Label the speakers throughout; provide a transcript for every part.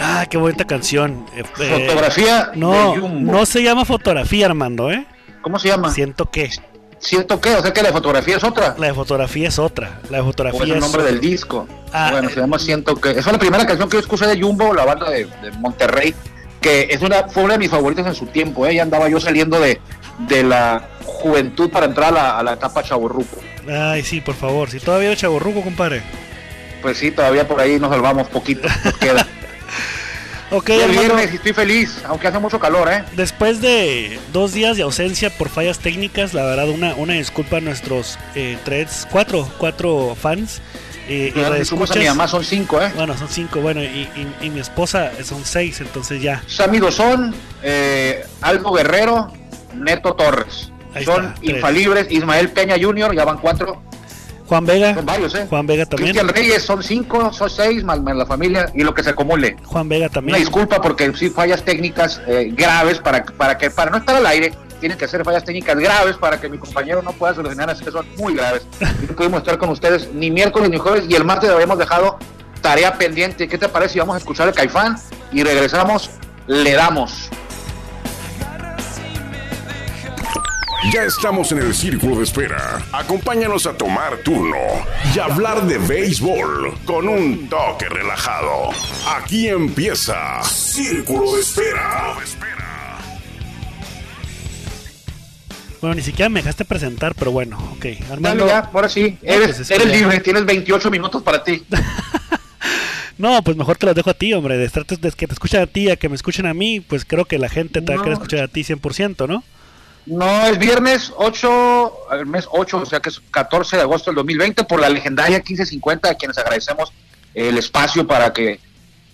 Speaker 1: Ah, qué bonita canción. Eh, eh,
Speaker 2: Fotografía.
Speaker 1: no,
Speaker 2: de Jumbo.
Speaker 1: no se llama fotografía, Armando, ¿eh?
Speaker 2: ¿Cómo se llama?
Speaker 1: Siento que
Speaker 2: Siento que, o sea que la fotografía es otra.
Speaker 1: la de fotografía es otra. La de
Speaker 2: O
Speaker 1: fotografía
Speaker 2: es el
Speaker 1: es
Speaker 2: nombre
Speaker 1: otra.
Speaker 2: del disco.
Speaker 1: Ah,
Speaker 2: bueno,
Speaker 1: eh.
Speaker 2: se llama Siento que. Esa fue la primera canción que yo escuché de Jumbo, la banda de, de Monterrey, que es una, fue una de mis favoritas en su tiempo. ¿eh? Ya andaba yo saliendo de, de la juventud para entrar a la, a la etapa chaburruco.
Speaker 1: Ay, sí, por favor. Si todavía es chaborruco, compadre.
Speaker 2: Pues sí, todavía por ahí nos salvamos poquito. Nos queda.
Speaker 1: Ok,
Speaker 2: el viernes y estoy feliz, aunque hace mucho calor, ¿eh?
Speaker 1: Después de dos días de ausencia por fallas técnicas, la verdad, una, una disculpa a nuestros eh, tres, cuatro, cuatro fans. Eh, y
Speaker 2: sumamos a mi mamá, son cinco, ¿eh?
Speaker 1: Bueno, son cinco, bueno, y, y- y mi esposa son seis, entonces ya.
Speaker 2: Sammy Dosón, eh, Aldo Guerrero, Neto Torres.
Speaker 1: Ahí
Speaker 2: son
Speaker 1: está, tres.
Speaker 2: infalibles. Ismael Peña Jr., ya van cuatro.
Speaker 1: Juan Vega,
Speaker 2: Son varios, ¿eh?
Speaker 1: Juan Vega también.
Speaker 2: Cristian Reyes, son cinco, son seis, más, más la familia y lo que se acumule.
Speaker 1: Juan Vega
Speaker 2: Una
Speaker 1: también.
Speaker 2: disculpa porque sí fallas técnicas eh, graves para, para que para no estar al aire tienen que ser fallas técnicas graves para que mi compañero no pueda solucionar así que son muy graves. No pudimos estar con ustedes ni miércoles ni jueves y el martes habíamos dejado tarea pendiente. ¿Qué te parece vamos a escuchar el Caifán y regresamos? Le damos.
Speaker 3: Ya estamos en el círculo de espera. Acompáñanos a tomar turno y hablar de béisbol con un toque relajado. Aquí empieza Círculo de Espera.
Speaker 1: Bueno, ni siquiera me dejaste presentar, pero bueno, ok.
Speaker 2: Dale
Speaker 1: Armando.
Speaker 2: ya, ahora sí, eres,
Speaker 1: pues
Speaker 2: eres libre, tienes 28 minutos para ti.
Speaker 1: No, pues mejor te los dejo a ti, hombre. De, estar, de que te escuchen a ti a que me escuchen a mí, pues creo que la gente te va a querer escuchar a ti 100%, ¿no?
Speaker 2: No, es viernes 8, el mes 8, o sea que es 14 de agosto del 2020, por la legendaria 1550, a quienes agradecemos el espacio para que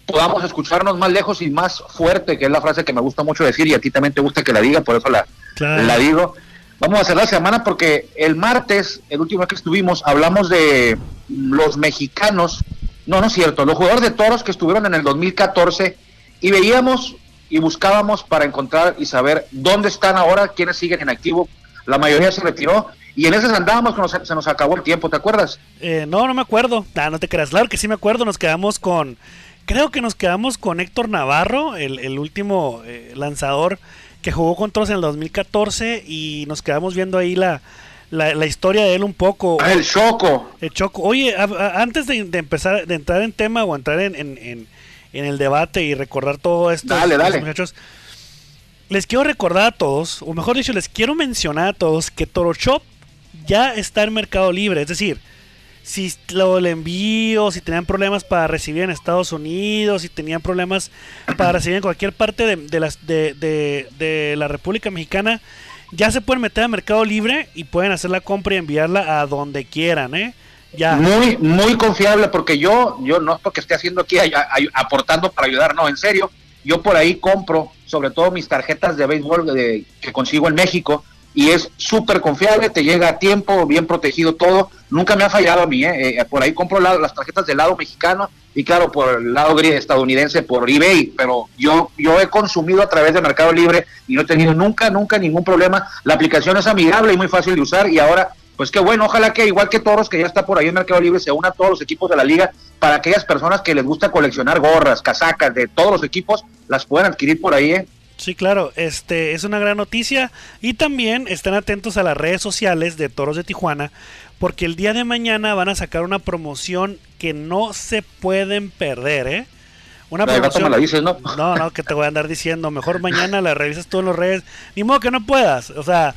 Speaker 2: podamos escucharnos más lejos y más fuerte, que es la frase que me gusta mucho decir y a ti también te gusta que la diga, por eso la,
Speaker 1: Claro.
Speaker 2: la digo. Vamos a hacer la semana porque el martes, el último día que estuvimos, hablamos de los mexicanos, no, no es cierto, los jugadores de toros que estuvieron en el 2014 y veíamos y buscábamos para encontrar y saber dónde están ahora, quiénes siguen en activo. La mayoría se retiró y en esas andábamos nos- se nos acabó el tiempo, ¿te acuerdas?
Speaker 1: Eh, no, no me acuerdo. Ah, no te creas. Claro que sí me acuerdo. Nos quedamos con. Creo que nos quedamos con Héctor Navarro, el, el último eh, lanzador que jugó con todos en el 2014. Y nos quedamos viendo ahí la, la, la historia de él un poco.
Speaker 2: Ah, el Choco.
Speaker 1: El Choco. Oye, a- a- antes de, de empezar, de entrar en tema o entrar en, en, en- en el debate y recordar todo esto,
Speaker 2: Dale, dale.
Speaker 1: muchachos, les quiero recordar a todos, o mejor dicho, les quiero mencionar a todos que Toro Shop ya está en Mercado Libre. Es decir, si lo el envío, si tenían problemas para recibir en Estados Unidos, si tenían problemas para recibir en cualquier parte de, de las, de, de- de la República Mexicana, ya se pueden meter a Mercado Libre y pueden hacer la compra y enviarla a donde quieran, ¿eh?
Speaker 2: Muy, muy confiable, porque yo, yo no es porque esté haciendo aquí aportando para ayudar, no, en serio, yo por ahí compro, sobre todo mis tarjetas de béisbol de- que consigo en México, y es súper confiable, te llega a tiempo, bien protegido todo, nunca me ha fallado a mí, ¿eh? Eh, por ahí compro la- las tarjetas del lado mexicano y claro, por el lado estadounidense, por eBay, pero yo, yo he consumido a través de Mercado Libre y no he tenido nunca, nunca ningún problema, la aplicación es amigable y muy fácil de usar y ahora pues qué bueno, ojalá que igual que Toros, que ya está por ahí en Mercado Libre, se una a todos los equipos de la liga para aquellas personas que les gusta coleccionar gorras, casacas de todos los equipos, las puedan adquirir por ahí, ¿eh?
Speaker 1: Sí, claro, este es una gran noticia y también estén atentos a las redes sociales de Toros de Tijuana porque el día de mañana van a sacar una promoción que no se pueden perder, ¿eh? Una
Speaker 2: me la dices, ¿no?
Speaker 1: No, no, que te voy a andar diciendo, mejor mañana la revisas tú en las redes, ni modo que no puedas, o sea,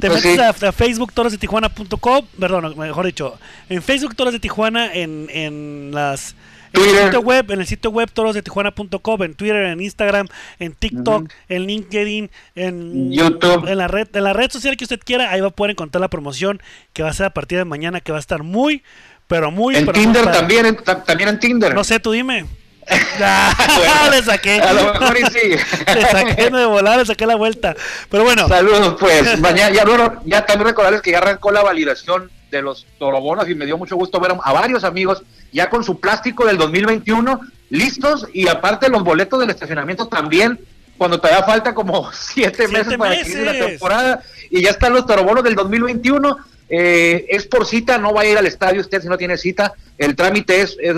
Speaker 1: te
Speaker 2: Pues
Speaker 1: metes
Speaker 2: sí.
Speaker 1: a, a Facebook Toros de Tijuana.com, perdón, mejor dicho, en Facebook Toros de Tijuana, en, en las en el sitio web, en el sitio web torosdetijuana.com, en Twitter, en Instagram, en TikTok, en LinkedIn, en
Speaker 2: YouTube.
Speaker 1: en la red, en la red social que usted quiera, ahí va a poder encontrar la promoción que va a ser a partir de mañana, que va a estar muy, pero muy,
Speaker 2: En
Speaker 1: pero
Speaker 2: Tinder también, en- ta- también en Tinder.
Speaker 1: No sé, tú dime.
Speaker 2: Bueno,
Speaker 1: le saqué.
Speaker 2: A lo mejor y sí.
Speaker 1: Le saqué de volar, le saqué la vuelta. Pero bueno,
Speaker 2: Saludos, pues. Mañana, ya, bueno, ya también recordarles que ya arrancó la validación de los torobonos y me dio mucho gusto ver a varios amigos ya con su plástico del 2021 listos y aparte los boletos del estacionamiento también cuando todavía falta como siete,
Speaker 1: Siete
Speaker 2: meses para que la temporada y ya están los torobonos del 2021 eh, es por cita, no va a ir al estadio usted si no tiene cita. El trámite es, es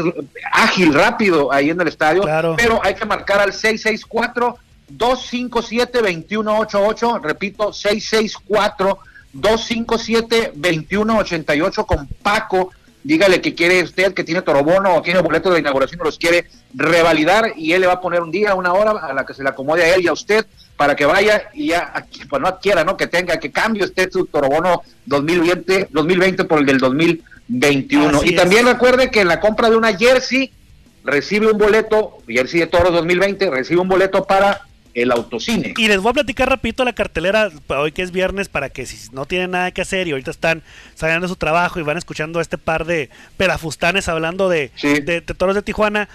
Speaker 2: ágil, rápido ahí en el estadio,
Speaker 1: Claro.
Speaker 2: pero hay que marcar al 664-257-2188. Repito, 664-257-2188 con Paco. Dígale que quiere usted, que tiene torobono o tiene boleto de inauguración los quiere revalidar y él le va a poner un día, una hora a la que se le acomode a él y a usted para que vaya y ya, pues no adquiera, ¿no? Que tenga, que cambie usted su torobono 2020, 2020 por el del 2021.
Speaker 1: Así
Speaker 2: y
Speaker 1: es.
Speaker 2: también recuerde que en la compra de una jersey recibe un boleto, jersey de toros 2020, recibe un boleto para el autocine.
Speaker 1: Y les voy a platicar rapidito la cartelera para hoy que es viernes para que si no tienen nada que hacer y ahorita están saliendo de su trabajo y van escuchando a este par de pelafustanes hablando de,
Speaker 2: Sí.
Speaker 1: de, de toros de Tijuana.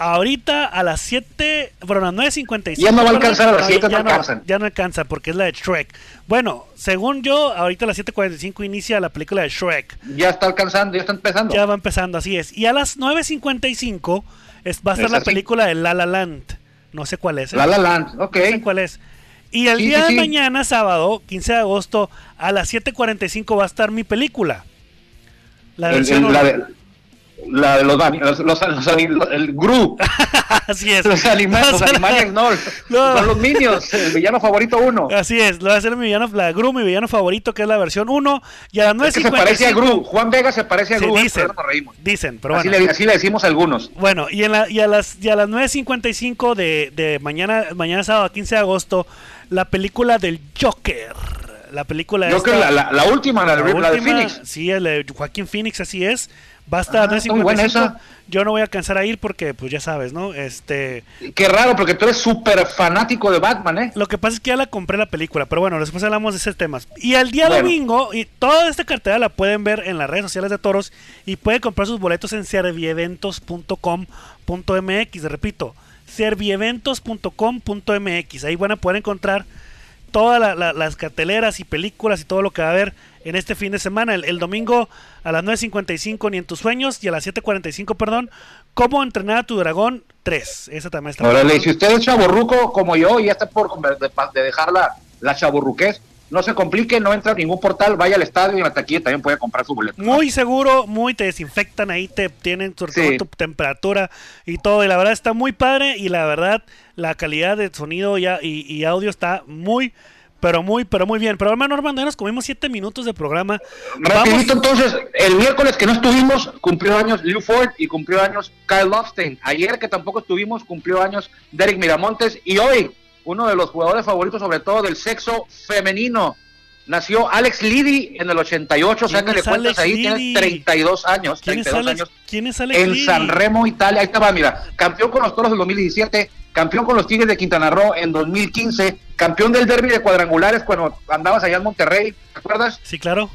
Speaker 1: Ahorita a las 7, bueno, a las 9.55.
Speaker 2: Ya no va a alcanzar, a las
Speaker 1: ya-
Speaker 2: 7 no
Speaker 1: ya
Speaker 2: alcanzan.
Speaker 1: Ya no alcanza porque es la de Shrek. Bueno, según yo, ahorita a las 7.45 inicia la película de Shrek.
Speaker 2: Ya está alcanzando, ya está empezando.
Speaker 1: Ya va empezando, así es. Y a las 9.55 es, va a estar
Speaker 2: Es
Speaker 1: la
Speaker 2: así.
Speaker 1: película de La La Land. No sé cuál es. ¿eh?
Speaker 2: La La Land, ok.
Speaker 1: No sé cuál es. Y el
Speaker 2: Sí,
Speaker 1: día
Speaker 2: sí,
Speaker 1: de
Speaker 2: sí.
Speaker 1: mañana, sábado, 15 de agosto, a las 7.45 va a estar mi película. La versión
Speaker 2: el- la, la de los, los, los- los- el Gru,
Speaker 1: Así es.
Speaker 2: los, anima- los animales no,
Speaker 1: No.
Speaker 2: son los Minions, el villano favorito uno.
Speaker 1: Así es, lo va a hacer mi villano, la Gru, mi villano favorito, que es la versión 1. Y a las 9.55.
Speaker 2: Es que se parece a Gru, Juan Vega se parece a
Speaker 1: Sí,
Speaker 2: Gru, eh,
Speaker 1: dicen,
Speaker 2: nos reímos.
Speaker 1: dicen, pero
Speaker 2: Así,
Speaker 1: bueno.
Speaker 2: le, así le decimos a algunos.
Speaker 1: Bueno, y, en la, y, a las, y a las 9.55 de, de mañana, mañana sábado 15 de agosto, la película del Joker. La película
Speaker 2: Yo
Speaker 1: esta-
Speaker 2: creo que la, la, la última, la, de-
Speaker 1: la
Speaker 2: de
Speaker 1: última,
Speaker 2: Phoenix.
Speaker 1: Sí, el de Joaquín Phoenix, así es. Va a estar a
Speaker 2: Ah, está muy buena
Speaker 1: 9.55.
Speaker 2: esa.
Speaker 1: Yo no voy a alcanzar a ir porque, pues ya sabes, ¿no? Este,
Speaker 2: Qué raro, porque tú eres súper fanático de Batman, ¿eh?
Speaker 1: lo que pasa es que ya la compré la película, pero bueno, después hablamos de ese tema. Y el día
Speaker 2: Bueno.
Speaker 1: domingo, y toda esta cartera la pueden ver en las redes sociales de Toros y pueden comprar sus boletos en servieventos.com.mx. Repito, servieventos.com.mx. Ahí van a poder encontrar todas la- la- las carteleras y películas y todo lo que va a haber en este fin de semana. El, el domingo a las 9.55 ni en tus sueños y a las 7.45, perdón, cómo entrenar a tu dragón 3. Esa también está.
Speaker 2: Órale, si usted es chaborruco como yo y ya está por de, dejar la, la chaborruquez, no se complique, no entra a ningún portal, vaya al estadio y en la taquilla también puede comprar su boleto.
Speaker 1: Muy seguro, muy te desinfectan ahí, te tienen sobre todo
Speaker 2: Sí.
Speaker 1: tu temperatura y todo. Y la verdad está muy padre y la verdad la calidad de sonido y, y- y audio está muy, pero muy, pero muy bien. Pero hermano Armando, ya nos comimos siete minutos de programa.
Speaker 2: Rapidito entonces, el miércoles que no estuvimos, cumplió años Liu Ford y cumplió años Kyle Lofstein. Ayer que tampoco estuvimos, cumplió años Derek Miramontes. Y hoy, uno de los jugadores favoritos, sobre todo del sexo femenino, nació Alex Liddy en el 88.
Speaker 1: ¿Quién
Speaker 2: Sácale
Speaker 1: es
Speaker 2: cuentas
Speaker 1: Alex
Speaker 2: ahí,
Speaker 1: Liddy?
Speaker 2: tiene 32 años.
Speaker 1: ¿Quién es
Speaker 2: 32
Speaker 1: Alex,
Speaker 2: años.
Speaker 1: ¿quién es Alex
Speaker 2: En
Speaker 1: Liddy?
Speaker 2: San Remo, Italia. Ahí estaba, mira. Campeón con los Toros del 2017, campeón con los Tigres de Quintana Roo en 2015, campeón del derby de cuadrangulares cuando andabas allá en Monterrey, ¿te acuerdas?
Speaker 1: Sí, claro.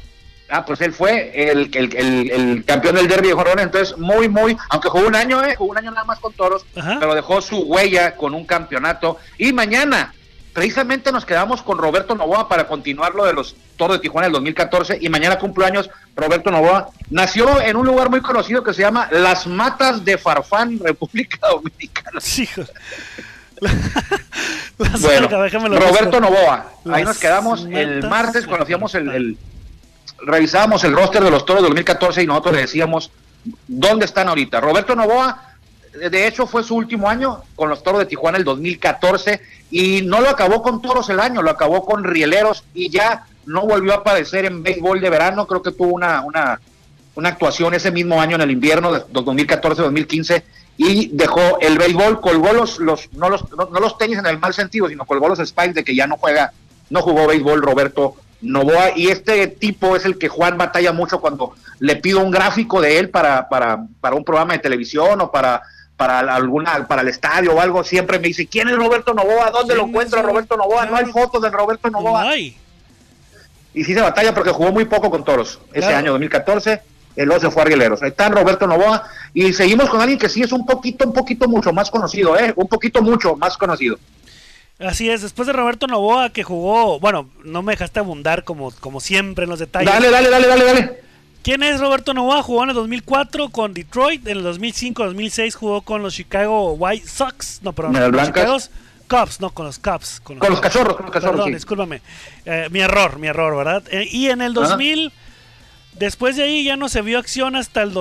Speaker 2: Ah, pues él fue el, el, el- el campeón del derby de Jorón, entonces muy, muy, aunque jugó un año, ¿eh? jugó un año nada más con Toros,
Speaker 1: Ajá.
Speaker 2: pero dejó su huella con un campeonato. Y mañana, precisamente nos quedamos con Roberto Novoa para continuar lo de los Toros de Tijuana del 2014 y mañana cumple años Roberto Novoa. Nació en un lugar muy conocido que se llama Las Matas de Farfán, República Dominicana.
Speaker 1: Sí, hijo.
Speaker 2: Bueno, Roberto. Novoa. Ahí
Speaker 1: Las
Speaker 2: nos quedamos el martes hacíamos el, el- revisábamos el roster de los toros del 2014 y nosotros le decíamos dónde están ahorita. Roberto Novoa, eh, de hecho, fue su último año con los toros de Tijuana el 2014 y no lo acabó con toros el año, lo acabó con rieleros y ya no volvió a aparecer en béisbol de verano. Creo que tuvo una, una, una actuación ese mismo año en el invierno de 2014-2015 y dejó el béisbol, colgó los, los, no los, no, no los tenis en el mal sentido, sino colgó los spikes de que ya no juega, no jugó béisbol Roberto Novoa y este tipo es el que Juan batalla mucho cuando le pido un gráfico de él para, para, para un programa de televisión o para para alguna para el estadio o algo siempre me dice quién es Roberto Novoa dónde lo
Speaker 1: ¿Quién
Speaker 2: encuentro Roberto Novoa no hay fotos de Roberto Novoa
Speaker 1: Ay,
Speaker 2: y sí se batalla porque jugó muy poco con toros ese año 2014 el otro se fue a Arguileros ahí está Roberto Novoa y seguimos con alguien que sí es un poquito un poquito mucho más conocido eh un poquito mucho más conocido
Speaker 1: así es. Después de Roberto Novoa, que jugó, bueno, no me dejaste abundar como, como siempre en los detalles.
Speaker 2: dale dale dale dale dale
Speaker 1: ¿Quién es Roberto Novoa? Jugó en el 2004 con Detroit, en el 2005-2006 jugó con los Chicago White Sox, no, perdón, con los. Chicago Cubs, no, con los Cubs. Con
Speaker 2: Con los cachorros, con los cachorros,
Speaker 1: Perdón,
Speaker 2: sí.
Speaker 1: discúlpame. Eh, mi error, mi error, ¿verdad? Eh, y en el 2000, Después de ahí ya no se vio acción hasta el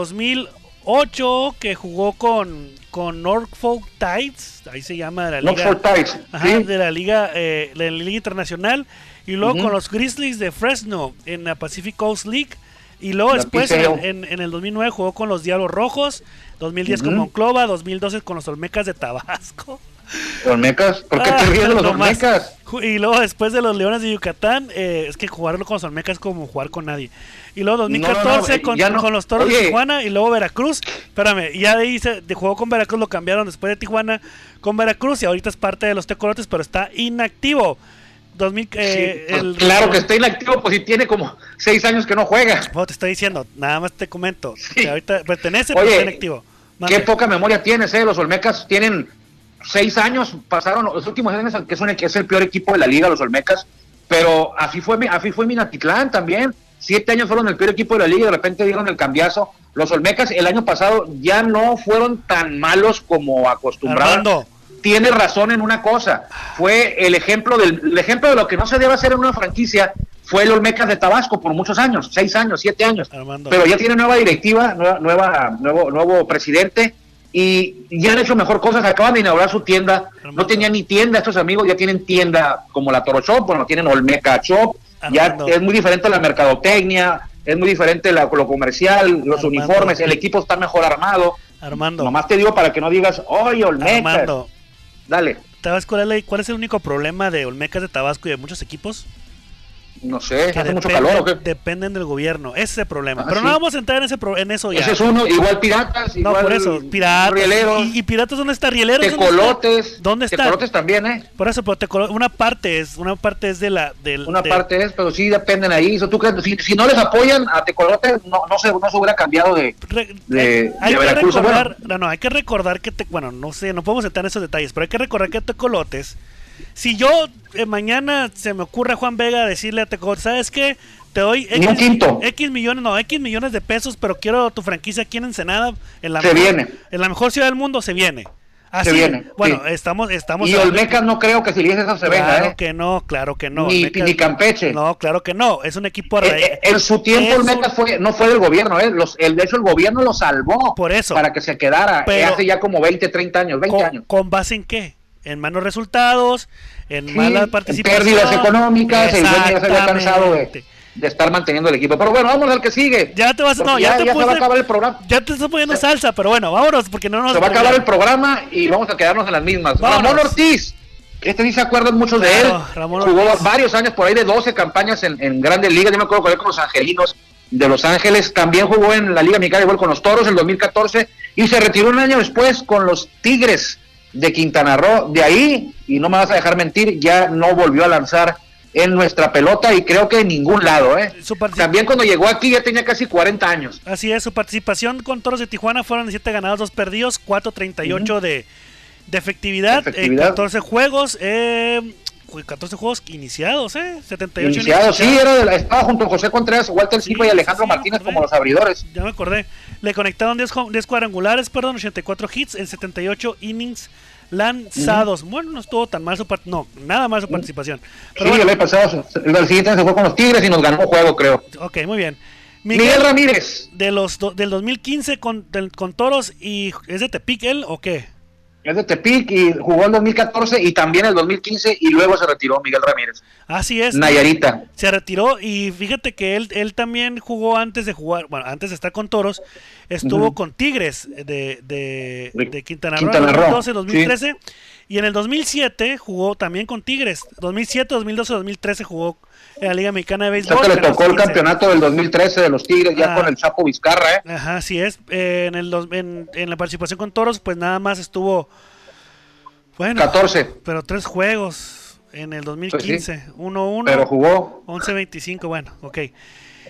Speaker 1: 2008 que jugó con, con Norfolk Tides, ahí se llama de la liga,
Speaker 2: Norfolk Tides,
Speaker 1: Ajá,
Speaker 2: sí.
Speaker 1: de la liga, eh, la liga internacional y luego con los Grizzlies de Fresno en la Pacific Coast League y luego
Speaker 2: La
Speaker 1: después en, en- en el 2009 jugó con los Diablos Rojos, 2010 con
Speaker 2: Ujú.
Speaker 1: Monclova, 2012 con los Olmecas de Tabasco.
Speaker 2: Olmecas, ¿por qué
Speaker 1: Ah,
Speaker 2: te ríes de los. Olmecas?
Speaker 1: Y luego después de los Leones de Yucatán, eh, es que jugarlo con los Olmecas es como jugar con nadie. Y luego
Speaker 2: No, no,
Speaker 1: 2014
Speaker 2: no,
Speaker 1: con,
Speaker 2: ya no.
Speaker 1: con los Toros de. Tijuana y luego Veracruz. Espérame, ya de ahí se de jugó con Veracruz, lo cambiaron después de Tijuana con Veracruz y ahorita es parte de los Tecolotes, pero está inactivo. 2000, eh,
Speaker 2: Sí,
Speaker 1: el-
Speaker 2: claro que está inactivo, pues si tiene como seis años que no juega.
Speaker 1: Bueno, te estoy diciendo, nada más te comento.
Speaker 2: Sí.
Speaker 1: que ahorita pertenece, pero está inactivo.
Speaker 2: Qué poca memoria tienes, ¿eh? Los Olmecas tienen seis años, pasaron los últimos años, que es, un- que es el peor equipo de la liga, los Olmecas, pero así fue, así fue Minatitlán también. Siete años fueron el peor equipo de la liga y de repente dieron el cambiazo. Los Olmecas el año pasado ya no fueron tan malos como acostumbraban.
Speaker 1: Armando,
Speaker 2: tiene razón en una cosa. Fue el ejemplo del el ejemplo de lo que no se debe hacer en una franquicia. Fue el Olmecas de Tabasco por muchos años, seis años, siete años.
Speaker 1: Armando.
Speaker 2: Pero ya tiene nueva directiva, nueva, nueva- nuevo, nuevo presidente y ya han hecho mejor cosas. Acaban de inaugurar su tienda.
Speaker 1: Armando.
Speaker 2: No tenían ni tienda, estos amigos ya tienen tienda como la Toro Shop, bueno, tienen Olmeca Shop. Ya es muy diferente la mercadotecnia, es muy diferente la- lo comercial, los
Speaker 1: Armando.
Speaker 2: uniformes, el equipo está mejor armado.
Speaker 1: Armando,
Speaker 2: Nomás te digo para que no digas, oye, Olmeca.
Speaker 1: Armando,
Speaker 2: Dale.
Speaker 1: ¿sabes cuál es, la- cuál es el único problema de Olmecas de Tabasco y de muchos equipos?
Speaker 2: No sé, hace mucho
Speaker 1: dependen,
Speaker 2: calor o qué.
Speaker 1: dependen del gobierno. Ese es el problema.
Speaker 2: Ah,
Speaker 1: Pero
Speaker 2: sí.
Speaker 1: no vamos a entrar en, ese pro- en eso ya.
Speaker 2: Ese es uno, igual piratas,
Speaker 1: no,
Speaker 2: igual
Speaker 1: por eso. Piratas.
Speaker 2: rieleros,
Speaker 1: ¿Y, y piratas dónde está? ¿Rieleros?
Speaker 2: tecolotes.
Speaker 1: ¿Dónde está?
Speaker 2: Tecolotes también, ¿eh?
Speaker 1: Por eso, pero tecolo- una parte es una parte es de la del
Speaker 2: Una
Speaker 1: de-
Speaker 2: parte es, pero sí dependen ahí. Eso, ¿tú crees? Si, si no les apoyan a tecolotes, no, no, se, no se hubiera cambiado de...
Speaker 1: hay
Speaker 2: de
Speaker 1: que
Speaker 2: Veracruz,
Speaker 1: recordar, no, no, hay que recordar que te, bueno, no sé, no podemos entrar en esos detalles, pero hay que recordar que Tecolotes, si yo eh, mañana se me ocurre a Juan Vega decirle a Tecolotes, ¿sabes qué? Te doy
Speaker 2: quinto.
Speaker 1: X millones, no, X millones de pesos, pero quiero tu franquicia aquí en Ensenada, en la,
Speaker 2: Se
Speaker 1: mejor,
Speaker 2: viene.
Speaker 1: en la mejor ciudad del mundo, se viene. Así,
Speaker 2: viene,
Speaker 1: bueno,
Speaker 2: sí.
Speaker 1: estamos, estamos
Speaker 2: Y Olmecas no creo que si le dices eso se
Speaker 1: Claro
Speaker 2: ¿eh?
Speaker 1: que no, claro que no.
Speaker 2: Ni- Campeche.
Speaker 1: No, claro que no. Es un equipo
Speaker 2: Eh, en su tiempo
Speaker 1: un-
Speaker 2: fue, no fue del gobierno, ¿eh? Los, el, de hecho el gobierno lo salvó.
Speaker 1: Por eso.
Speaker 2: Para que se quedara.
Speaker 1: Pero-
Speaker 2: hace ya como 20, 30 años, 20
Speaker 1: con,
Speaker 2: años.
Speaker 1: ¿Con base en qué? En malos resultados, en
Speaker 2: Sí,
Speaker 1: mala
Speaker 2: en
Speaker 1: participación.
Speaker 2: pérdidas económicas, el dueño ya se había cansado de, estar manteniendo el equipo. Pero bueno, vamos al que sigue.
Speaker 1: Ya te vas, no, ya, te
Speaker 2: ya se
Speaker 1: puse-
Speaker 2: va a acabar el programa.
Speaker 1: Ya te estoy poniendo salsa, pero bueno, vámonos, porque no nos.
Speaker 2: Se va a acabar el programa y vamos a quedarnos en las mismas.
Speaker 1: Vámonos.
Speaker 2: Ramón Ortiz. Este sí se acuerdan muchos de él.
Speaker 1: Ramón
Speaker 2: Jugó
Speaker 1: Ortiz.
Speaker 2: varios años, por ahí de 12 campañas en, en grandes ligas. Yo me acuerdo con él con los Angelinos de Los Ángeles. También jugó en la Liga Mexicana igual con los Toros en 2014 y se retiró un año después con los Tigres de Quintana Roo. De ahí, y no me vas a dejar mentir, ya no volvió a lanzar en nuestra pelota y creo que en ningún lado. ¿eh? También cuando llegó aquí ya tenía casi 40 años.
Speaker 1: Así es, su participación con Toros de Tijuana fueron de 7 ganados, 2 perdidos, 4.38 de, de efectividad, en
Speaker 2: efectividad.
Speaker 1: 14 juegos, eh, 14 juegos iniciados, ¿eh? 78
Speaker 2: Iniciado, sí,
Speaker 1: iniciados.
Speaker 2: era de la- estaba junto a José Contreras, Walter
Speaker 1: Sí,
Speaker 2: Silva y Alejandro
Speaker 1: sí,
Speaker 2: Martínez como los abridores.
Speaker 1: Ya me acordé. Le conectaron 10, jo- 10 cuadrangulares, perdón, 84 hits en 78 innings lanzados. Bueno, no estuvo tan mal su part- no, nada mal su participación. Pero
Speaker 2: sí,
Speaker 1: bueno,
Speaker 2: el pasado, el, siguiente se fue con los Tigres y nos ganó un juego, creo.
Speaker 1: ok, muy bien.
Speaker 2: Miguel,
Speaker 1: Miguel,
Speaker 2: Ramírez,
Speaker 1: de los do- del 2015 con, del- con Toros y es de Tepic él o qué?
Speaker 2: Es de Tepic y jugó en 2014 y también el 2015 y luego se retiró Miguel Ramírez.
Speaker 1: Así es.
Speaker 2: Nayarita.
Speaker 1: Se retiró y fíjate que él, él también jugó antes de jugar, bueno, antes de estar con Toros, estuvo
Speaker 2: Ujú.
Speaker 1: con Tigres de, de,
Speaker 2: De
Speaker 1: Quintana Roo
Speaker 2: Quintana Roo,
Speaker 1: 2012, 2013 y en el 2007 jugó también con Tigres. 2007, 2012, 2013 jugó en la Liga Mexicana de Béisbol.
Speaker 2: sea que le tocó el
Speaker 1: 15.
Speaker 2: campeonato del 2013 de los Tigres ya
Speaker 1: Ah.
Speaker 2: con el Chapo Vizcarra, ¿eh?
Speaker 1: Ajá, así es. Eh, en, el, dos- en, en la participación con Toros, pues nada más estuvo, bueno,
Speaker 2: 14,
Speaker 1: pero tres juegos en el 2015. 1-1,
Speaker 2: pero jugó.
Speaker 1: 11-25, bueno, ok.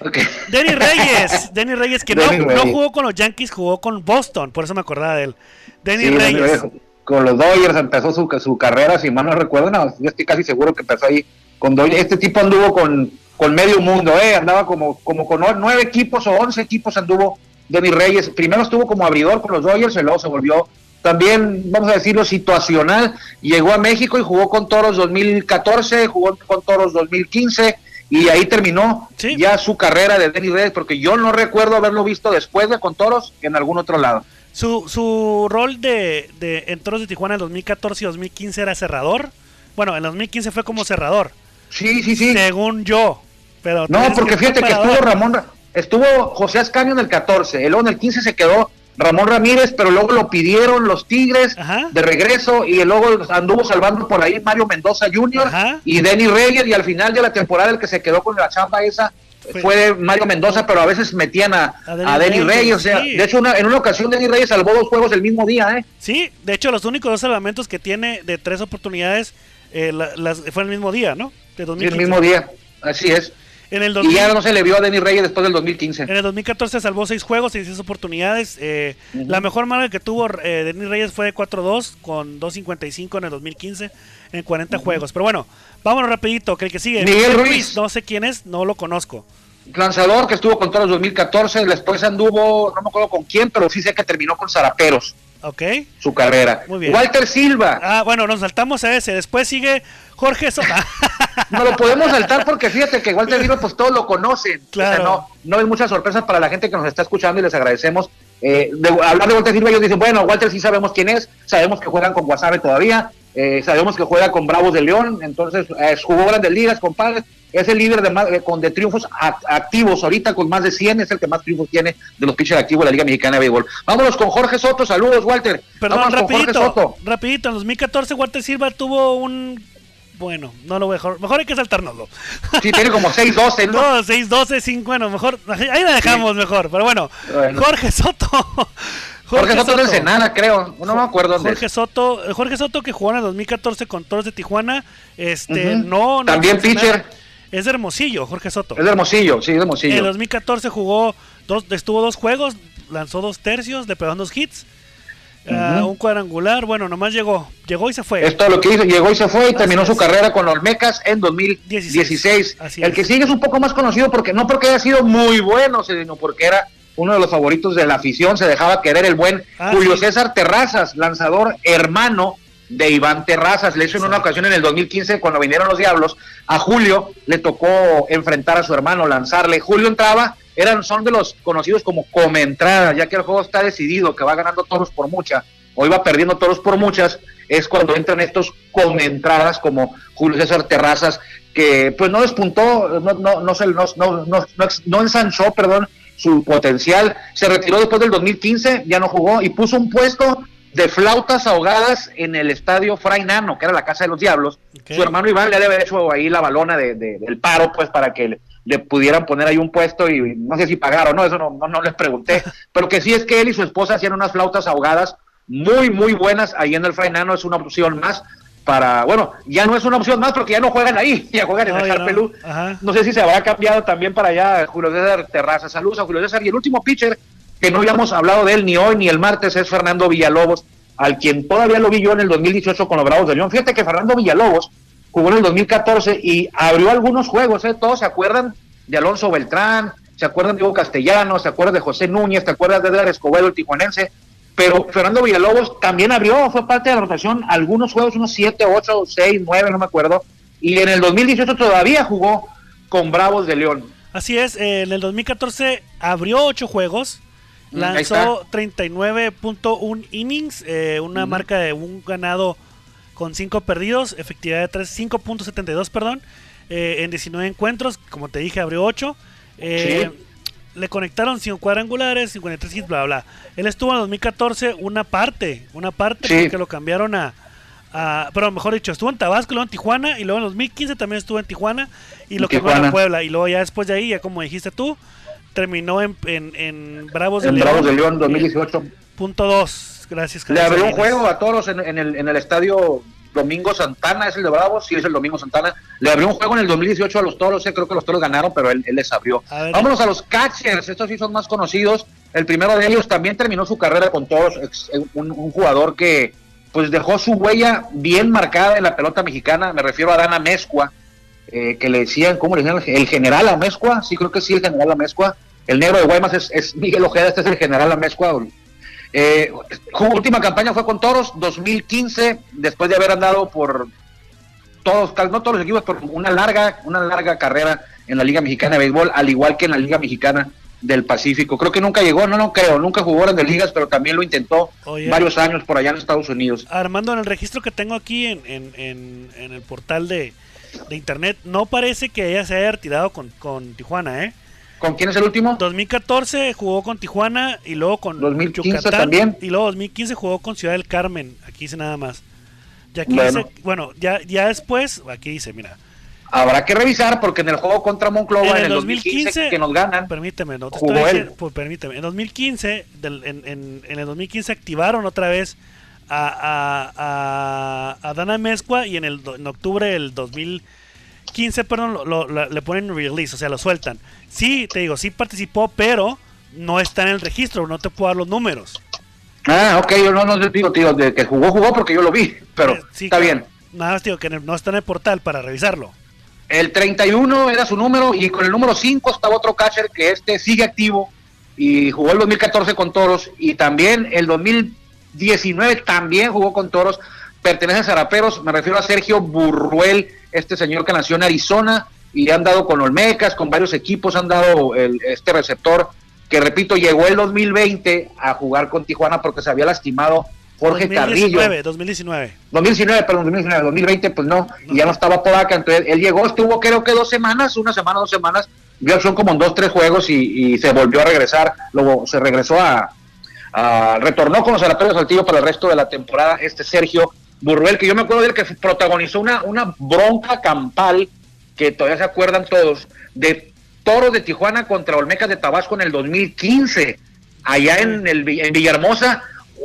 Speaker 2: Ok.
Speaker 1: Denny Reyes, Denny Reyes que no,
Speaker 2: Denny
Speaker 1: no
Speaker 2: Reyes.
Speaker 1: jugó con los Yankees, jugó con Boston, por eso me acordaba de él. Denny
Speaker 2: Sí,
Speaker 1: Reyes.
Speaker 2: Reyes. Con los Dodgers empezó su, su carrera, si mal no recuerdo, no, yo estoy casi seguro que empezó ahí con Dodgers. Este tipo anduvo con, con medio mundo, ¿eh? andaba como, como con nueve equipos o once equipos anduvo Denny Reyes. Primero estuvo como abridor con los Dodgers, y luego se volvió también, vamos a decirlo, situacional. Llegó a México y jugó con Toros 2014, jugó con Toros 2015 y ahí terminó
Speaker 1: Sí.
Speaker 2: ya su carrera de Denny Reyes, porque yo no recuerdo haberlo visto después de con Toros en algún otro lado.
Speaker 1: Su, su rol de, de en Toros de Tijuana en 2014 y 2015 era cerrador. Bueno, en 2015 fue como cerrador,
Speaker 2: Sí, sí, sí.
Speaker 1: según yo. Pero
Speaker 2: No, porque
Speaker 1: que
Speaker 2: fíjate que estuvo Ramón, Ra- estuvo José Ascanio en el 14, y luego en el 15 se quedó Ramón Ramírez, pero luego lo pidieron los Tigres
Speaker 1: Ajá.
Speaker 2: de regreso y luego anduvo salvando por ahí Mario Mendoza Jr.
Speaker 1: Ajá.
Speaker 2: y Denny Reyes y al final de la temporada el que se quedó con la chamba esa
Speaker 1: Fue-
Speaker 2: fue, Mario Mendoza, pero a veces metían a,
Speaker 1: A Denny Reyes,
Speaker 2: Reyes. O sea,
Speaker 1: sí.
Speaker 2: de hecho una- en una ocasión Denny Reyes salvó dos juegos el mismo día, ¿eh?
Speaker 1: Sí, de hecho los únicos dos salvamentos que tiene de tres oportunidades eh, la- las, fue el mismo día, ¿no? De
Speaker 2: Sí,
Speaker 1: 2015.
Speaker 2: el mismo día, así es.
Speaker 1: En el,
Speaker 2: Y
Speaker 1: 2000
Speaker 2: ya no se le vio a Denny Reyes después del 2015.
Speaker 1: en el 2014 salvó seis juegos, 16 oportunidades. eh,
Speaker 2: Ujú.
Speaker 1: La mejor marca que tuvo eh, Denis Reyes fue de 4-2 con 2.55 en el 2015 en 40 juegos. Pero bueno, vámonos rapidito, que el que sigue.
Speaker 2: Miguel Ruiz.
Speaker 1: No sé quién es, no lo conozco.
Speaker 2: lanzador que estuvo con todos los 2014, después anduvo, no me acuerdo con quién, pero sí sé que terminó con Zaraperos
Speaker 1: ¿Ok?
Speaker 2: su carrera.
Speaker 1: Muy bien.
Speaker 2: Walter Silva,
Speaker 1: Ah, bueno, nos saltamos a ese. Después sigue Jorge Sosa.
Speaker 2: no lo podemos saltar porque fíjate que Walter Silva pues todos lo conocen.
Speaker 1: Claro.
Speaker 2: O sea, no, no hay muchas sorpresas para la gente que nos está escuchando y les agradecemos. Eh, de hablar de Walter Silva, ellos dicen, bueno, Walter sí sabemos quién es, sabemos que juegan con Guasave todavía, eh, sabemos que juega con Bravos de León, entonces eh, jugó grandes ligas, compadre, es el líder de, más, eh, con, de triunfos act- activos ahorita con más de 100, es el que más triunfos tiene de los pitchers activos de la Liga Mexicana de Béisbol. Vámonos con Jorge Soto, saludos Walter.
Speaker 1: Perdón,
Speaker 2: Vámonos con Jorge
Speaker 1: rapidito.
Speaker 2: Soto.
Speaker 1: Rapidito, en 2014 Walter Silva tuvo un... Bueno, no lo voy a. Mejor hay que saltárnoslo.
Speaker 2: Sí, tiene como 6-12, ¿no?
Speaker 1: No, 6, 12, 5, bueno, mejor, ahí la dejamos mejor, pero bueno,
Speaker 2: Bueno.
Speaker 1: Jorge Soto.
Speaker 2: Jorge, Soto de Ensenada, creo, no me acuerdo dónde.
Speaker 1: Jorge
Speaker 2: es.
Speaker 1: Soto, Jorge Soto que jugó en el 2014 con Toros de Tijuana, este, no, no
Speaker 2: También pitcher.
Speaker 1: Es de Hermosillo, Jorge Soto.
Speaker 2: Es de Hermosillo, sí, es de
Speaker 1: En el
Speaker 2: Hermosillo.
Speaker 1: 2014 jugó, dos, estuvo dos juegos, lanzó dos tercios, le pegó dos hits, ah, un cuadrangular, bueno, nomás llegó, llegó y se fue.
Speaker 2: Es todo lo que hizo, llegó y se fue y terminó
Speaker 1: es.
Speaker 2: su carrera con los Mecas en 2016.
Speaker 1: Así
Speaker 2: el
Speaker 1: es.
Speaker 2: que sigue es un poco más conocido porque no porque haya sido muy bueno, sino porque era uno de los favoritos de la afición, se dejaba querer el buen
Speaker 1: Ah,
Speaker 2: Julio
Speaker 1: sí.
Speaker 2: César Terrazas, lanzador hermano de Iván Terrazas. Le hizo en una ocasión en el 2015 cuando vinieron los Diablos, a Julio le tocó enfrentar a su hermano, lanzarle. Julio entraba, eran son de los conocidos como comentradas, ya que el juego está decidido, que va ganando toros por mucha, o iba perdiendo toros por muchas, es cuando entran estos comentradas como Julio César Terrazas, que pues no despuntó, no, no, no, se, no, no, no, no, no ensanchó, perdón, su potencial. Se retiró después del 2015, ya no jugó y puso un puesto de flautas ahogadas en el estadio Fray Nano, que era la casa de los diablos. Su hermano Iván le haber hecho ahí la balona de, de- del paro, pues para que le, le pudieran poner ahí un puesto y no sé si pagaron, no, eso no, no, no les pregunté. Pero que sí es que él y su esposa hacían unas flautas ahogadas muy, muy buenas ahí en el Fray Nano, es una opción más para, bueno, ya no es una opción más porque ya no juegan ahí, ya juegan en
Speaker 1: No,
Speaker 2: el
Speaker 1: no.
Speaker 2: Harpelú.
Speaker 1: Ajá.
Speaker 2: No sé si se habrá cambiado también para allá Julio César Terraza. Saludos a Julio César. Y el último pitcher, que no habíamos hablado de él ni hoy ni el martes, es Fernando Villalobos, al quien todavía lo vi yo en el 2018 con los Bravos de León. Fíjate que Fernando Villalobos jugó en el 2014 y abrió algunos juegos, ¿eh? Todos se acuerdan de Alonso Beltrán, se acuerdan de Hugo Castellano, se acuerdan de José Núñez, se acuerdan de Edgar Escobedo, el tijuanense. Pero Fernando Villalobos también abrió, fue parte de la rotación, algunos juegos, unos 7, 8, 6, 9, no me acuerdo. Y en el 2018 todavía jugó con Bravos de León.
Speaker 1: Así es, eh, en el 2014 abrió 8 juegos,
Speaker 2: Mm,
Speaker 1: lanzó 39.1 innings, eh, una
Speaker 2: Ujú.
Speaker 1: marca de un ganado con 5 perdidos, efectividad de 3, 5.72, perdón, eh, en 19 encuentros, como te dije, abrió 8. eh, Le conectaron 5 cuadrangulares, 53 hits, bla, bla. Él estuvo en el 2014 una parte, una parte
Speaker 2: Sí.
Speaker 1: porque lo cambiaron a, a- pero mejor dicho, estuvo en Tabasco, luego en Tijuana, y luego en 2015 también estuvo en Tijuana, y lo cambiaron a. Puebla, y luego ya después de ahí, ya como dijiste tú, terminó en, en, en Bravos de
Speaker 2: En
Speaker 1: León.
Speaker 2: Bravos de León 2018.
Speaker 1: Punto 2, gracias.
Speaker 2: Le abrió un juego a toros en, en el, en el estadio Domingo Santana, es el de Bravos, sí es el Domingo Santana. Le abrió un juego en el 2018 a los toros, eh, creo que los toros ganaron, pero él, él les abrió.
Speaker 1: A.
Speaker 2: Vámonos a los catchers, estos sí son más conocidos. El primero de ellos también terminó su carrera con toros, un, un jugador que pues dejó su huella bien marcada en la pelota mexicana, me refiero a Dana Mezcua, eh, que le decían, ¿cómo le decían? El general Amezcua, sí creo que sí, el general Amezcua. El negro de Guaymas es, es Miguel Ojeda, este es el general Amezcua. Eh, su última campaña fue con Toros, 2015, después de haber andado por todos, no todos los equipos, pero una larga, una larga carrera en la Liga Mexicana de Béisbol, al igual que en la Liga Mexicana del Pacífico. Creo que nunca llegó, no, no creo, nunca jugó en ligas, pero también lo intentó varios años por allá en Estados Unidos.
Speaker 1: Armando, en el registro que tengo aquí en, en, en, el portal de, de, internet, no parece que ella se haya retirado con, con Tijuana, ¿eh?
Speaker 2: ¿Con quién es el último?
Speaker 1: 2014 jugó con Tijuana y luego con
Speaker 2: 2015 también.
Speaker 1: Y luego 2015 jugó con Ciudad del Carmen, aquí dice nada más. Ya aquí bueno. Dice, bueno, ya, ya después, aquí dice, mira,
Speaker 2: Habrá que revisar porque en el juego contra Monclova en el, 2015, que nos ganan.
Speaker 1: Permíteme, no te estoy diciendo, pues, permíteme. En 2015, del, en, en, en, el 2015 activaron otra vez a, a, a, Dana Mezcua y en, el, en octubre del 2015, perdón, lo, lo, le ponen release, o sea, lo sueltan. Sí, te digo, sí participó, pero no está en el registro, no te puedo dar los números.
Speaker 2: Ah, ok, yo no, no digo, tío, de que jugó, jugó porque yo lo vi, pero sí, está bien.
Speaker 1: Nada más, tío, que no está en el portal para revisarlo.
Speaker 2: El 31 era su número y con el número 5 estaba otro catcher que este sigue activo y jugó el 2014 con Toros y también el 2019 también jugó con Toros. Pertenece a Zaraperos, me refiero a Sergio Burruel, este señor que nació en Arizona y han dado con Olmecas, con varios equipos, han dado el, este receptor que repito, llegó el 2020 a jugar con Tijuana porque se había lastimado Jorge 2019, Carrillo.
Speaker 1: 2019.
Speaker 2: 2019, perdón, 2019, 2020, pues no, y ya no estaba por acá, entonces él llegó, estuvo creo que dos semanas, una semana, dos semanas, vio acción como en dos, tres juegos y, se volvió a regresar, luego se regresó a, retornó con los Araperos Saltillo para el resto de la temporada, este Sergio Burruel, que yo me acuerdo de él que protagonizó una, una bronca campal, que todavía se acuerdan todos, de Toros de Tijuana contra Olmecas de Tabasco en el 2015, allá en, el, en Villahermosa,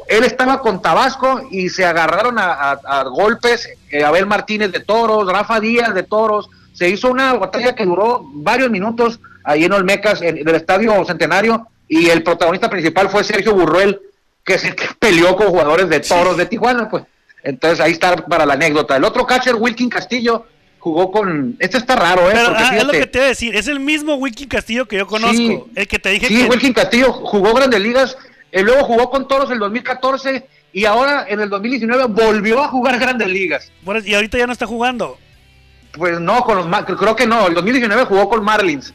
Speaker 2: él estaba con Tabasco y se agarraron a, golpes eh, Abel Martínez de Toros, Rafa Díaz de Toros. Se hizo una batalla que duró varios minutos ahí en Olmecas, en, del Estadio Centenario, y el protagonista principal fue Sergio Burruel, que se peleó con jugadores de Toros de Tijuana, pues. Entonces ahí está para la anécdota. El otro catcher, Wilkin Castillo, jugó con. Este está raro, ¿eh?
Speaker 1: Pero, ah, es lo que te voy a decir. Es el mismo Wilkin Castillo que yo conozco. el que te dije
Speaker 2: sí, Wilkin Castillo jugó grandes ligas y luego jugó con Toros el 2014 y ahora en el 2019 volvió a jugar Grandes Ligas.
Speaker 1: Bueno, y ahorita ya no está jugando.
Speaker 2: Pues no, con los creo que no, el 2019 jugó con Marlins.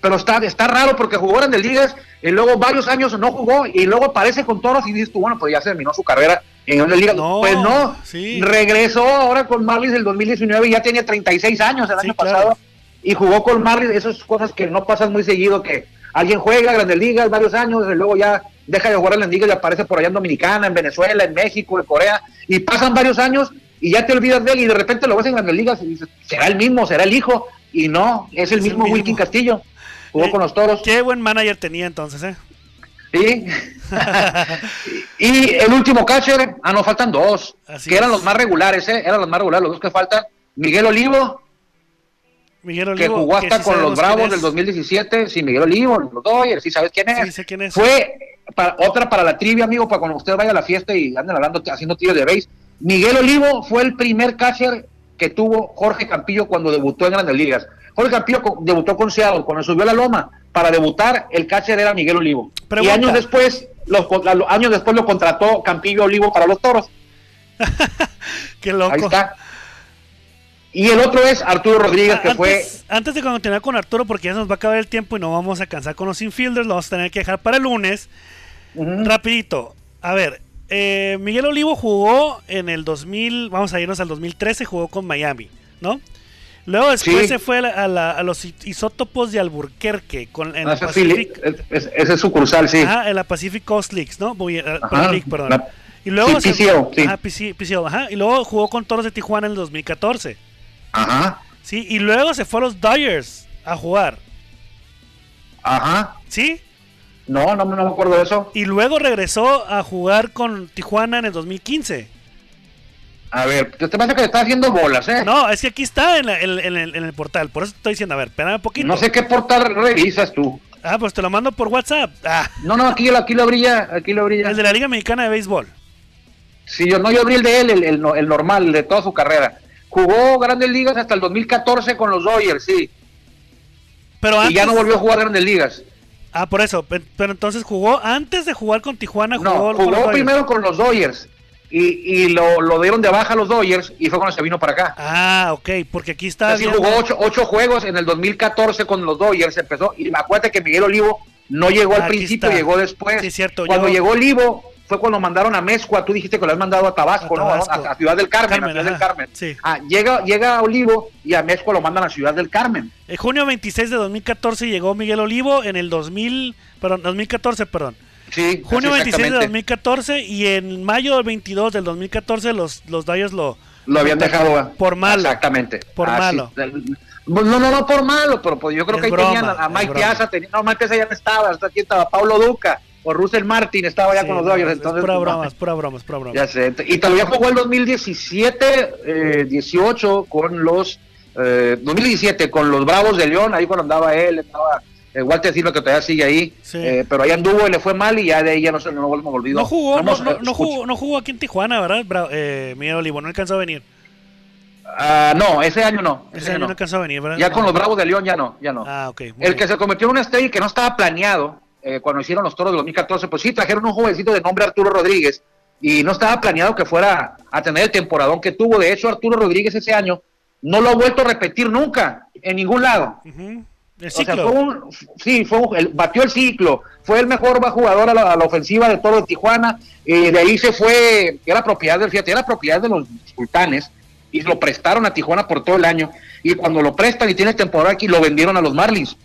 Speaker 2: Pero está, está raro porque jugó Grandes Ligas y luego varios años no jugó y luego aparece con Toros y dices tú, bueno, pues ya se terminó su carrera en Grandes Ligas. pues no, regresó ahora con Marlins el 2019 y ya tenía 36 años el año pasado y jugó con Marlins, esas cosas que no pasan muy seguido que alguien juega Grandes Ligas varios años y luego ya deja de jugar en la liga y aparece por allá en Dominicana, en Venezuela, en México, en Corea, y pasan varios años y ya te olvidas de él y de repente lo ves en Grandes Ligas y dices, será el mismo, será el hijo, y no, es el mismo, Wilkin Castillo, jugó eh, con los toros.
Speaker 1: Qué buen manager tenía entonces, ¿eh?
Speaker 2: Sí. y el último catcher, ah, no, faltan dos, que eran los más regulares, ¿eh? Eran los más regulares, los dos que faltan. Miguel Olivo,
Speaker 1: Miguel Olivo,
Speaker 2: que jugó hasta con los Bravos del 2017, sí, Miguel Olivo, los Dodgers, sí sabes quién es.
Speaker 1: Sí, sé quién es.
Speaker 2: Fue otra para la trivia, amigo, para cuando usted vaya a la fiesta y anden hablando, haciendo tiros de base. Miguel Olivo fue el primer catcher que tuvo Jorge Campillo cuando debutó en Grandes Ligas. Jorge Campillo debutó con Seattle, cuando subió a la loma para debutar, el catcher era Miguel Olivo. Y años después, los, años después lo contrató Campillo Olivo para los toros.
Speaker 1: Qué loco.
Speaker 2: Ahí está. Y el otro es Arturo Rodríguez, que fue.
Speaker 1: Antes de continuar con Arturo, porque ya nos va a acabar el tiempo y no vamos a cansar con los infielders, lo vamos a tener que dejar para el lunes. Rapidito. A ver, eh, Miguel Olivo jugó en el 2000, vamos a irnos al 2013, jugó con Miami, ¿no? Luego después se fue a, los isótopos de Alburquerque. Con, en
Speaker 2: ah, Pacific, ese es sucursal, sí.
Speaker 1: Ajá, en la Pacific Coast Leagues, ¿no? League, perdón. y luego
Speaker 2: sí,
Speaker 1: ajá, Y luego jugó con Toros de Tijuana en el 2014.
Speaker 2: Ajá.
Speaker 1: Sí, y luego se fue a los Dodgers a jugar.
Speaker 2: Ajá.
Speaker 1: ¿Sí?
Speaker 2: No, no, me acuerdo de eso.
Speaker 1: Y luego regresó a jugar con Tijuana en el 2015.
Speaker 2: A ver, te pasa que le está haciendo bolas, ¿eh?
Speaker 1: No, es que aquí está en, el, portal, por eso te estoy diciendo, a ver, espérame un poquito.
Speaker 2: No sé qué portal revisas tú.
Speaker 1: Ah, pues te lo mando por WhatsApp. Ah.
Speaker 2: No, no, aquí, aquí lo brilla, aquí lo brilla.
Speaker 1: El de la Liga Mexicana de Béisbol.
Speaker 2: Sí, yo no, yo abrí el de él, el, el normal, de toda su carrera. Jugó Grandes Ligas hasta el 2014 con los Dodgers, sí.
Speaker 1: Pero
Speaker 2: y ya no volvió a jugar Grandes Ligas.
Speaker 1: Ah, por eso. Pero entonces jugó antes de jugar con Tijuana.
Speaker 2: Jugó, no, jugó primero con los Dodgers. Y, y lo, lo, dieron de baja a los Dodgers y fue cuando se vino para acá.
Speaker 1: Ah, ok, porque aquí está.
Speaker 2: Así jugó ocho, ocho, juegos en el 2014 con los Dodgers, empezó, y acuérdate que Miguel Olivo no llegó al principio, llegó después.
Speaker 1: Sí, cierto.
Speaker 2: Cuando llegó Olivo, fue cuando mandaron a Mezcua, tú dijiste que lo has mandado a Tabasco, ¿no? A, Ciudad del Carmen, a Ciudad del Carmen.
Speaker 1: Sí.
Speaker 2: Ah, llega, llega a Olivo y a Mezcua lo mandan a Ciudad del Carmen.
Speaker 1: En junio 26 de 2014 llegó Miguel Olivo, en el 2000, perdón, 2014, perdón.
Speaker 2: Sí,
Speaker 1: junio 26 de 2014 y en mayo del 22 del 2014 los, los Dodgers lo...
Speaker 2: Lo habían dejado
Speaker 1: por malo.
Speaker 2: Exactamente.
Speaker 1: Por malo.
Speaker 2: No, no, no por malo, pero pues yo creo que ahí tenían a, Mike Piazza, no, Mike Piazza ya no estaba, aquí estaba Paulo Duca, o Russell Martin estaba ya con los Dodgers. Entonces,
Speaker 1: pura
Speaker 2: pues,
Speaker 1: broma, pura broma, pura broma.
Speaker 2: Ya sé. Y todavía jugó el 2017, eh, 18 con los. Eh, 2017 con los Bravos de León, ahí cuando andaba él, estaba Walter Silva que todavía sigue ahí, eh, pero ahí anduvo y le fue mal y ya de ahí ya no se no volvió olvidó.
Speaker 1: No jugó, no, no, no, jugó, no jugó aquí en Tijuana, ¿verdad? Bra eh, Miguel Olivo, no alcanzó a venir.
Speaker 2: Uh, no, ese año no.
Speaker 1: Ese, ese año no. alcanzó a venir, ¿verdad?
Speaker 2: Ya con los Bravos de León ya no, ya no.
Speaker 1: Ah, ok.
Speaker 2: El bien. que se convirtió en una estrella y que no estaba planeado eh, cuando hicieron los toros de 2014, pues sí, trajeron un jovencito de nombre Arturo Rodríguez y no estaba planeado que fuera a tener el temporadón que tuvo. De hecho, Arturo Rodríguez ese año no lo ha vuelto a repetir nunca, en ningún lado.
Speaker 1: Uh -huh. El
Speaker 2: ciclo. O sea, fue un, sí, fue un, el, batió el ciclo, fue el mejor jugador a la, a la ofensiva de todo de Tijuana, y de ahí se fue, era propiedad del fíjate, era propiedad de los sultanes, y lo prestaron a Tijuana por todo el año, y cuando lo prestan y tiene temporada aquí, lo vendieron a los Marlins.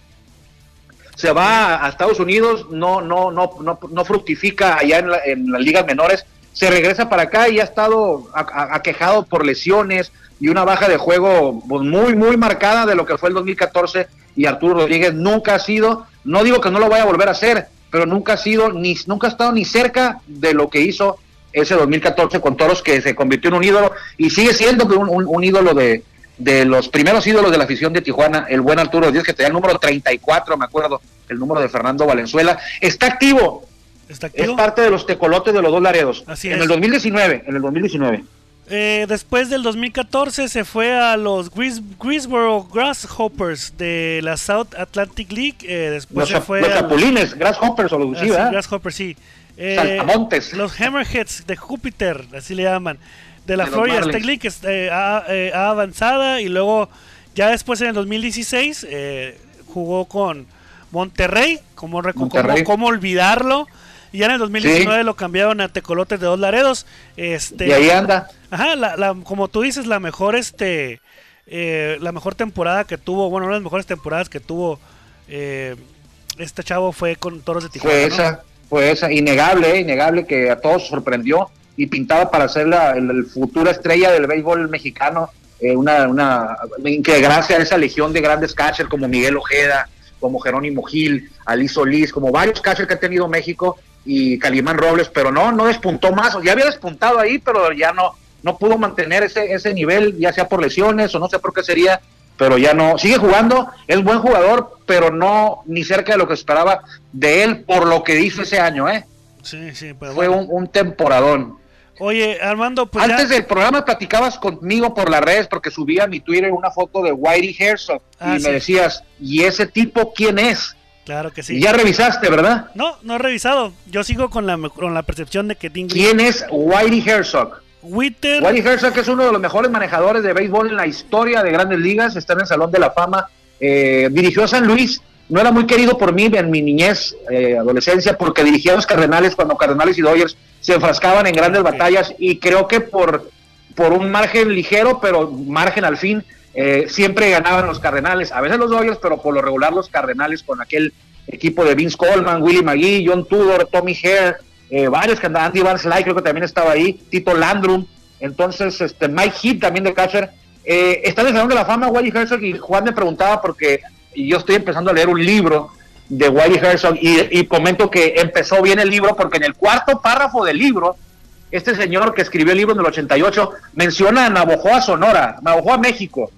Speaker 2: Se va a Estados Unidos, no, no, no, no, no fructifica allá en, la, en las ligas menores, se regresa para acá y ha estado aquejado por lesiones y una baja de juego pues, muy, muy marcada de lo que fue el 2014 y Arturo Rodríguez nunca ha sido, no digo que no lo vaya a volver a hacer, pero nunca ha sido, ni nunca ha estado ni cerca de lo que hizo ese 2014 con Toros, que se convirtió en un ídolo y sigue siendo un, un, ídolo de, de, los primeros ídolos de la afición de Tijuana, el buen Arturo Rodríguez, que tenía el número 34, me acuerdo, el número de Fernando Valenzuela. ¿Está activo? Es parte de los tecolotes de los dos Laredos.
Speaker 1: Así
Speaker 2: en
Speaker 1: es.
Speaker 2: el 2019, en el 2019.
Speaker 1: Eh, después del 2014 se fue a los Greens, Greensboro Grasshoppers de la South Atlantic League. Eh, después
Speaker 2: los,
Speaker 1: se fue
Speaker 2: los
Speaker 1: a
Speaker 2: Chapulines, Grasshoppers o lo
Speaker 1: ah, sí, Grasshoppers, sí.
Speaker 2: Eh, Saltamontes.
Speaker 1: Los Hammerheads de Júpiter, así le llaman. De la de Florida State League, que eh, ha, eh, ha, avanzada. Y luego, ya después en el 2016, jugó con Monterrey. Como,
Speaker 2: Monterrey.
Speaker 1: como, como olvidarlo. Y ya en el 2019 sí. lo cambiaron a Tecolotes de dos Laredos. Este,
Speaker 2: y ahí anda.
Speaker 1: Ajá, la, la, como tú dices, la mejor este eh, la mejor temporada que tuvo, bueno, una de las mejores temporadas que tuvo eh, este chavo fue con Toros de Tijuana.
Speaker 2: Fue esa,
Speaker 1: ¿no?
Speaker 2: fue esa, innegable, eh, innegable que a todos sorprendió y pintaba para ser la futura estrella del béisbol mexicano. Eh, una, una, que gracias a esa legión de grandes catchers como Miguel Ojeda, como Jerónimo Gil, Ali Solís, como varios catchers que ha tenido México y Calimán Robles, pero no, no despuntó más, ya había despuntado ahí, pero ya no, no pudo mantener ese, ese nivel, ya sea por lesiones o no sé por qué sería, pero ya no, sigue jugando, es buen jugador, pero no ni cerca de lo que esperaba de él por lo que hizo ese año, ¿eh?
Speaker 1: Sí, sí, pero
Speaker 2: Fue
Speaker 1: bueno.
Speaker 2: un, un, temporadón.
Speaker 1: Oye, Armando, pues
Speaker 2: Antes
Speaker 1: ya...
Speaker 2: del programa platicabas conmigo por las redes porque subía a mi Twitter una foto de Whitey Herzog
Speaker 1: Ah,
Speaker 2: y
Speaker 1: sí.
Speaker 2: me decías, ¿y ese tipo quién es?
Speaker 1: Claro que sí.
Speaker 2: Y ya revisaste, ¿verdad?
Speaker 1: No, no he revisado. Yo sigo con la, con la percepción de que.
Speaker 2: ¿Quién es Whitey Herzog?
Speaker 1: Witter...
Speaker 2: Whitey Herzog es uno de los mejores manejadores de béisbol en la historia de grandes ligas, está en el Salón de la Fama, eh, dirigió a San Luis, no era muy querido por mí en mi niñez, eh, adolescencia, porque dirigía a los Cardenales cuando Cardenales y Dodgers se enfrascaban en grandes batallas y creo que por, por un margen ligero, pero margen al fin, eh, siempre ganaban los Cardenales, a veces los Dodgers, pero por lo regular los Cardenales con aquel equipo de Vince Coleman, Willie McGee, John Tudor, Tommy Hare, eh, varios que andaban, Andy Slyke creo que también estaba ahí, Tito Landrum, entonces este Mike Heath también de catcher, eh, está en el Salón de la Fama Whitey Herzog y Juan me preguntaba porque yo estoy empezando a leer un libro de Whitey Herzog y, y comento que empezó bien el libro porque en el cuarto párrafo del libro este señor que escribió el libro en el 88 menciona a Navojoa, Sonora, Navojoa, México.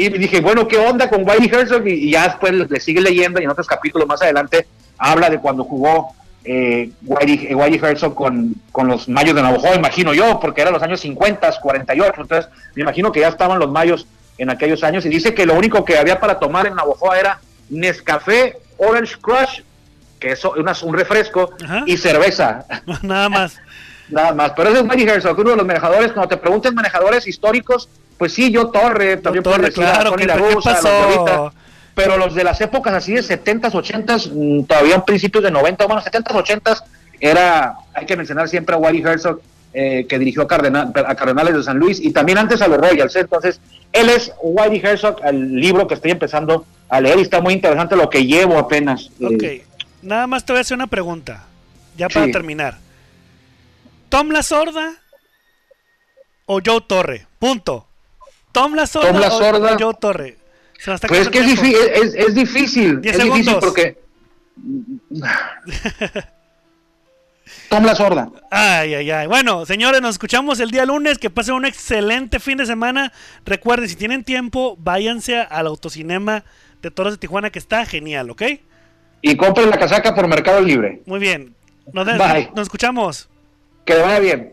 Speaker 2: Y dije, bueno, ¿qué onda con Whitey Herzog? Y, y ya después le sigue leyendo y en otros capítulos más adelante habla de cuando jugó eh, Whitey, eh, Whitey Herzog con, con los mayos de Navojoa, imagino yo, porque eran los años 50, 48, entonces me imagino que ya estaban los mayos en aquellos años y dice que lo único que había para tomar en Navojoa era Nescafé Orange Crush, que es un refresco,
Speaker 1: Ajá.
Speaker 2: y cerveza.
Speaker 1: Nada más.
Speaker 2: Nada más. Pero ese es Whitey Herzog, uno de los manejadores. Cuando te pregunten manejadores históricos, pues sí, yo Torre, también
Speaker 1: Torre,
Speaker 2: decir a
Speaker 1: claro, ¿qué-
Speaker 2: La
Speaker 1: qué
Speaker 2: los
Speaker 1: pasó?
Speaker 2: ahorita. Pero los de las épocas así de 70s, 80s, mm, todavía principios de 90, bueno, 70s, 80s, era, hay que mencionar siempre a Whitey Herzog, eh, que dirigió a, Cardenal- a Cardenales de San Luis y también antes a los Royals. ¿eh? Entonces, él es Whitey Herzog, el libro que estoy empezando a leer y está muy interesante lo que llevo apenas. eh,
Speaker 1: Ok, nada más te voy a hacer una pregunta, ya para
Speaker 2: Sí.
Speaker 1: terminar. ¿Tom la Sorda o Joe Torre? Punto. ¿Tom la Sorda,
Speaker 2: Tom La Sorda.
Speaker 1: o Joe Torre? Se está
Speaker 2: Pues es que es, es, es difícil,
Speaker 1: Diez
Speaker 2: es difícil
Speaker 1: segundos.
Speaker 2: porque... Tom la sorda.
Speaker 1: Ay, ay, ay. Bueno, señores, nos escuchamos el día lunes. Que pasen un excelente fin de semana. Recuerden, si tienen tiempo, váyanse al autocinema de Toros de Tijuana, que está genial, ¿ok?
Speaker 2: Y compren la casaca por Mercado Libre.
Speaker 1: Muy bien. Nos,
Speaker 2: Bye.
Speaker 1: nos escuchamos.
Speaker 2: Que vaya bien.